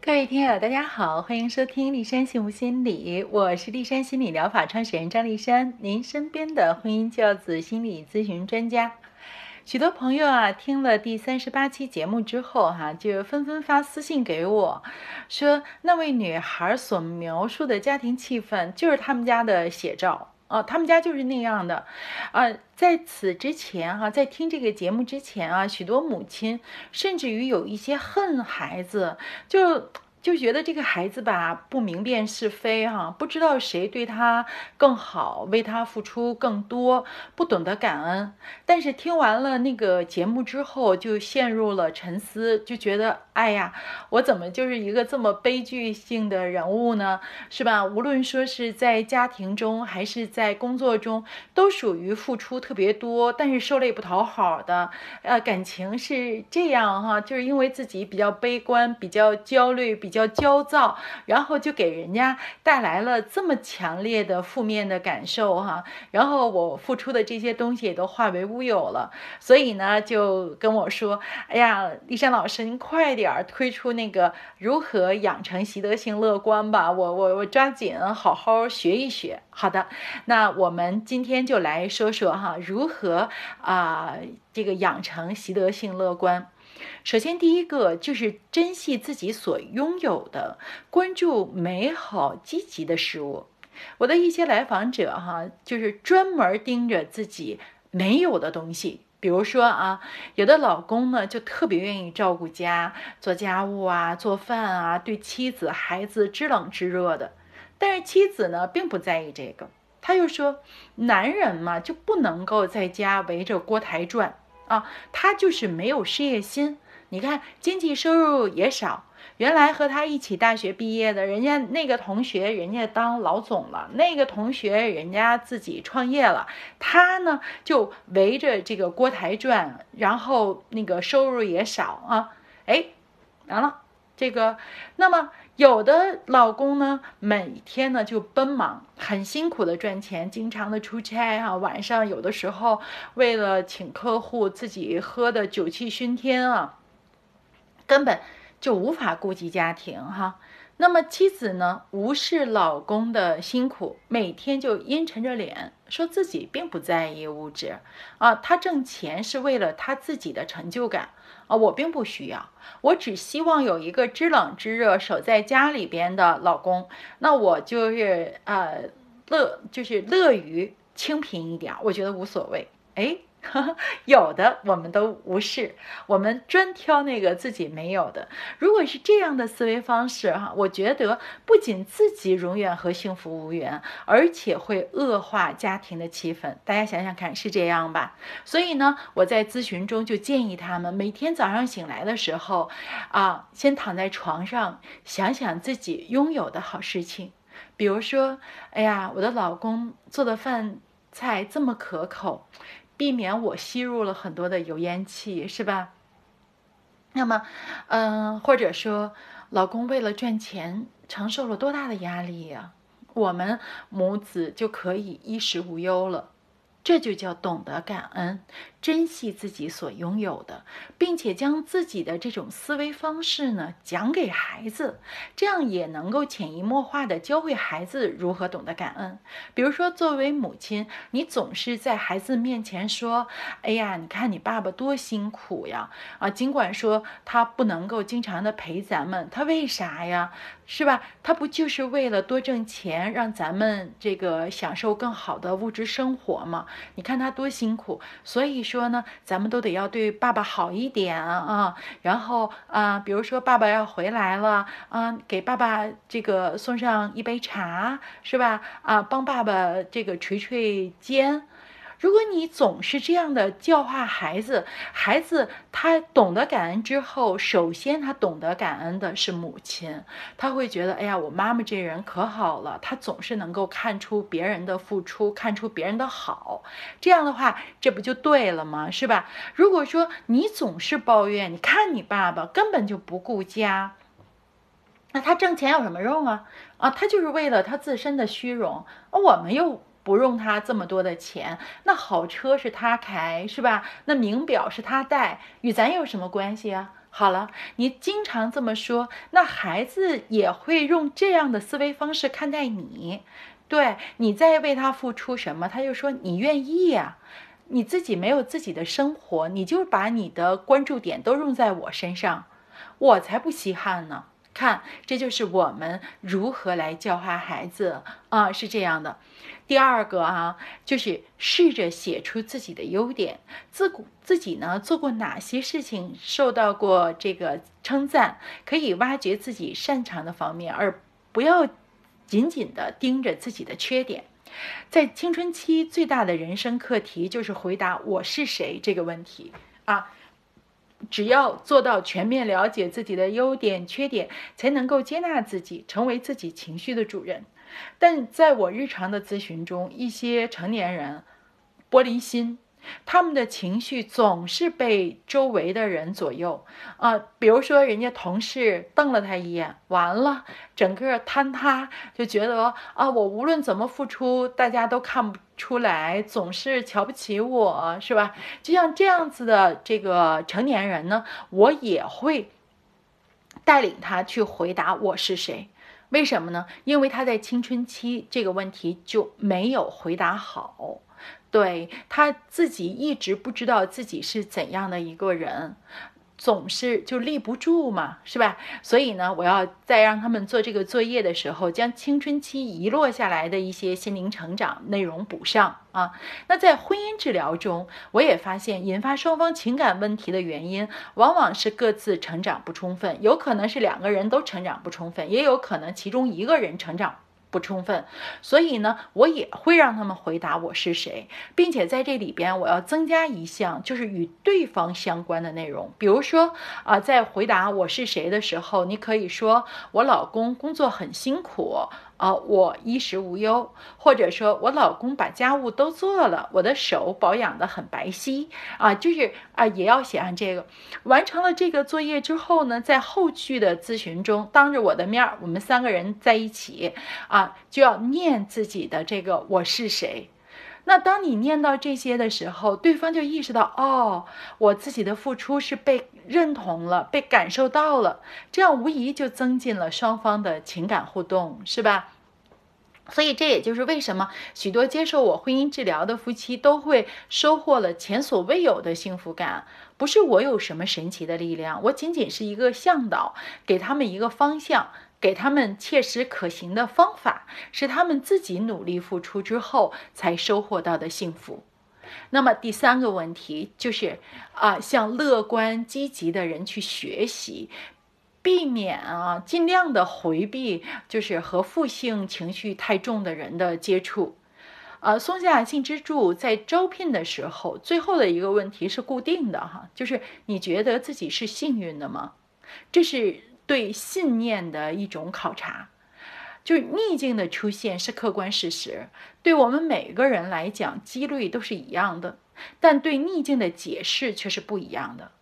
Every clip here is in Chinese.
各位听友，大家好，欢迎收听丽山幸福心理，我是丽山心理疗法创始人张丽山，您身边的婚姻教子心理咨询专家。许多朋友啊，听了第三十八期节目之后，哈，就纷纷发私信给我，说那位女孩所描述的家庭气氛就是他们家的写照。哦，他们家就是那样的，啊，在此之前哈，在听这个节目之前啊，许多母亲甚至于有一些恨孩子，就。就觉得这个孩子吧不明辨是非哈，不知道谁对他更好，为他付出更多，不懂得感恩。但是听完了那个节目之后，就陷入了沉思，就觉得哎呀，我怎么就是一个这么悲剧性的人物呢？是吧？无论说是在家庭中还是在工作中，都属于付出特别多，但是受累不讨好的。呃，感情是这样哈，就是因为自己比较悲观，比较焦虑，比。比较焦躁，然后就给人家带来了这么强烈的负面的感受哈，然后我付出的这些东西也都化为乌有了，所以呢就跟我说，哎呀，丽珊老师，您快点儿推出那个如何养成习得性乐观吧，我我我抓紧好好学一学。好的，那我们今天就来说说哈，如何啊这个养成习得性乐观。首先，第一个就是珍惜自己所拥有的，关注美好积极的事物。我的一些来访者哈，就是专门盯着自己没有的东西，比如说啊，有的老公呢就特别愿意照顾家、做家务啊、做饭啊，对妻子、孩子知冷知热的，但是妻子呢并不在意这个，他又说，男人嘛就不能够在家围着锅台转。啊，他就是没有事业心。你看，经济收入也少。原来和他一起大学毕业的人家那个同学，人家当老总了；那个同学，人家自己创业了。他呢，就围着这个锅台转，然后那个收入也少啊。哎，完了，这个，那么。有的老公呢，每天呢就奔忙，很辛苦的赚钱，经常的出差哈。晚上有的时候为了请客户，自己喝的酒气熏天啊，根本就无法顾及家庭哈。那么妻子呢，无视老公的辛苦，每天就阴沉着脸，说自己并不在意物质啊，他挣钱是为了他自己的成就感。啊，我并不需要，我只希望有一个知冷知热、守在家里边的老公，那我就是呃乐，就是乐于清贫一点，我觉得无所谓。哎。有的我们都无视，我们专挑那个自己没有的。如果是这样的思维方式，哈，我觉得不仅自己永远和幸福无缘，而且会恶化家庭的气氛。大家想想看，是这样吧？所以呢，我在咨询中就建议他们，每天早上醒来的时候，啊，先躺在床上想想自己拥有的好事情，比如说，哎呀，我的老公做的饭菜这么可口。避免我吸入了很多的油烟气，是吧？那么，嗯，或者说，老公为了赚钱承受了多大的压力呀？我们母子就可以衣食无忧了。这就叫懂得感恩，珍惜自己所拥有的，并且将自己的这种思维方式呢讲给孩子，这样也能够潜移默化的教会孩子如何懂得感恩。比如说，作为母亲，你总是在孩子面前说：“哎呀，你看你爸爸多辛苦呀！”啊，尽管说他不能够经常的陪咱们，他为啥呀？是吧？他不就是为了多挣钱，让咱们这个享受更好的物质生活吗？你看他多辛苦，所以说呢，咱们都得要对爸爸好一点啊。然后啊，比如说爸爸要回来了啊，给爸爸这个送上一杯茶，是吧？啊，帮爸爸这个捶捶肩。如果你总是这样的教化孩子，孩子他懂得感恩之后，首先他懂得感恩的是母亲，他会觉得，哎呀，我妈妈这人可好了，她总是能够看出别人的付出，看出别人的好，这样的话，这不就对了吗？是吧？如果说你总是抱怨，你看你爸爸根本就不顾家，那他挣钱有什么用啊？啊，他就是为了他自身的虚荣，我们又。不用他这么多的钱，那好车是他开是吧？那名表是他戴，与咱有什么关系啊？好了，你经常这么说，那孩子也会用这样的思维方式看待你。对你在为他付出什么，他就说你愿意呀。你自己没有自己的生活，你就把你的关注点都用在我身上，我才不稀罕呢。看，这就是我们如何来教化孩子啊，是这样的。第二个啊，就是试着写出自己的优点，自古自己呢做过哪些事情受到过这个称赞，可以挖掘自己擅长的方面，而不要紧紧的盯着自己的缺点。在青春期最大的人生课题就是回答我是谁这个问题啊。只要做到全面了解自己的优点、缺点，才能够接纳自己，成为自己情绪的主人。但在我日常的咨询中，一些成年人玻璃心。他们的情绪总是被周围的人左右啊，比如说人家同事瞪了他一眼，完了，整个坍塌，就觉得啊，我无论怎么付出，大家都看不出来，总是瞧不起我，是吧？就像这样子的这个成年人呢，我也会带领他去回答我是谁，为什么呢？因为他在青春期这个问题就没有回答好。对他自己一直不知道自己是怎样的一个人，总是就立不住嘛，是吧？所以呢，我要在让他们做这个作业的时候，将青春期遗落下来的一些心灵成长内容补上啊。那在婚姻治疗中，我也发现，引发双方情感问题的原因，往往是各自成长不充分，有可能是两个人都成长不充分，也有可能其中一个人成长。不充分，所以呢，我也会让他们回答我是谁，并且在这里边我要增加一项，就是与对方相关的内容。比如说啊，在回答我是谁的时候，你可以说我老公工作很辛苦。啊，我衣食无忧，或者说我老公把家务都做了，我的手保养的很白皙啊，就是啊，也要写上这个。完成了这个作业之后呢，在后续的咨询中，当着我的面儿，我们三个人在一起啊，就要念自己的这个我是谁。那当你念到这些的时候，对方就意识到哦，我自己的付出是被认同了，被感受到了，这样无疑就增进了双方的情感互动，是吧？所以这也就是为什么许多接受我婚姻治疗的夫妻都会收获了前所未有的幸福感。不是我有什么神奇的力量，我仅仅是一个向导，给他们一个方向。给他们切实可行的方法，是他们自己努力付出之后才收获到的幸福。那么第三个问题就是啊，向乐观积极的人去学习，避免啊，尽量的回避就是和负性情绪太重的人的接触。呃，松下幸之助在招聘的时候，最后的一个问题是固定的哈，就是你觉得自己是幸运的吗？这是。对信念的一种考察，就是逆境的出现是客观事实，对我们每个人来讲，几率都是一样的，但对逆境的解释却是不一样的。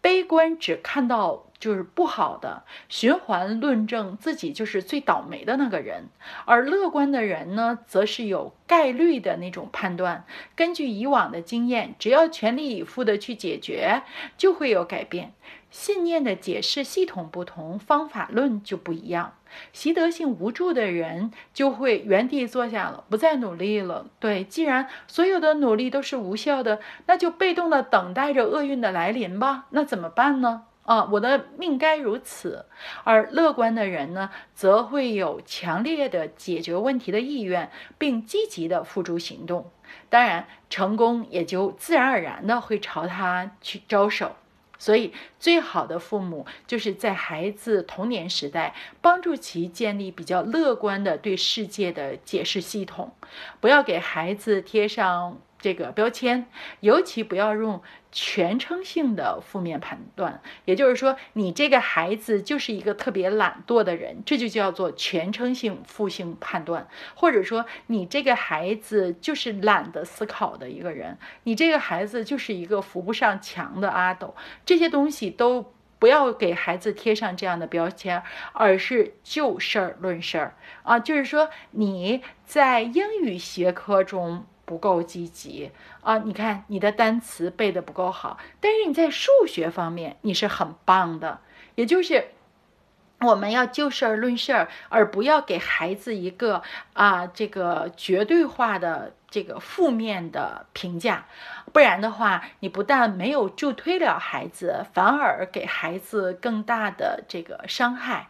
悲观只看到就是不好的，循环论证自己就是最倒霉的那个人，而乐观的人呢，则是有概率的那种判断，根据以往的经验，只要全力以赴的去解决，就会有改变。信念的解释系统不同，方法论就不一样。习得性无助的人就会原地坐下了，不再努力了。对，既然所有的努力都是无效的，那就被动的等待着厄运的来临吧。那怎么办呢？啊，我的命该如此。而乐观的人呢，则会有强烈的解决问题的意愿，并积极的付诸行动。当然，成功也就自然而然的会朝他去招手。所以，最好的父母就是在孩子童年时代帮助其建立比较乐观的对世界的解释系统，不要给孩子贴上。这个标签，尤其不要用全称性的负面判断。也就是说，你这个孩子就是一个特别懒惰的人，这就叫做全称性负性判断。或者说，你这个孩子就是懒得思考的一个人，你这个孩子就是一个扶不上墙的阿斗。这些东西都不要给孩子贴上这样的标签，而是就事儿论事儿啊。就是说，你在英语学科中。不够积极啊！你看你的单词背得不够好，但是你在数学方面你是很棒的。也就是我们要就事儿论事儿，而不要给孩子一个啊这个绝对化的这个负面的评价，不然的话，你不但没有助推了孩子，反而给孩子更大的这个伤害。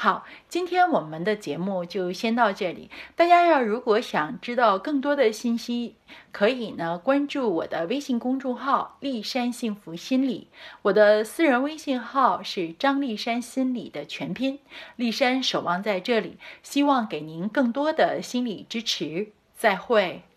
好，今天我们的节目就先到这里。大家要如果想知道更多的信息，可以呢关注我的微信公众号“立山幸福心理”，我的私人微信号是张立山心理的全拼。立山守望在这里，希望给您更多的心理支持。再会。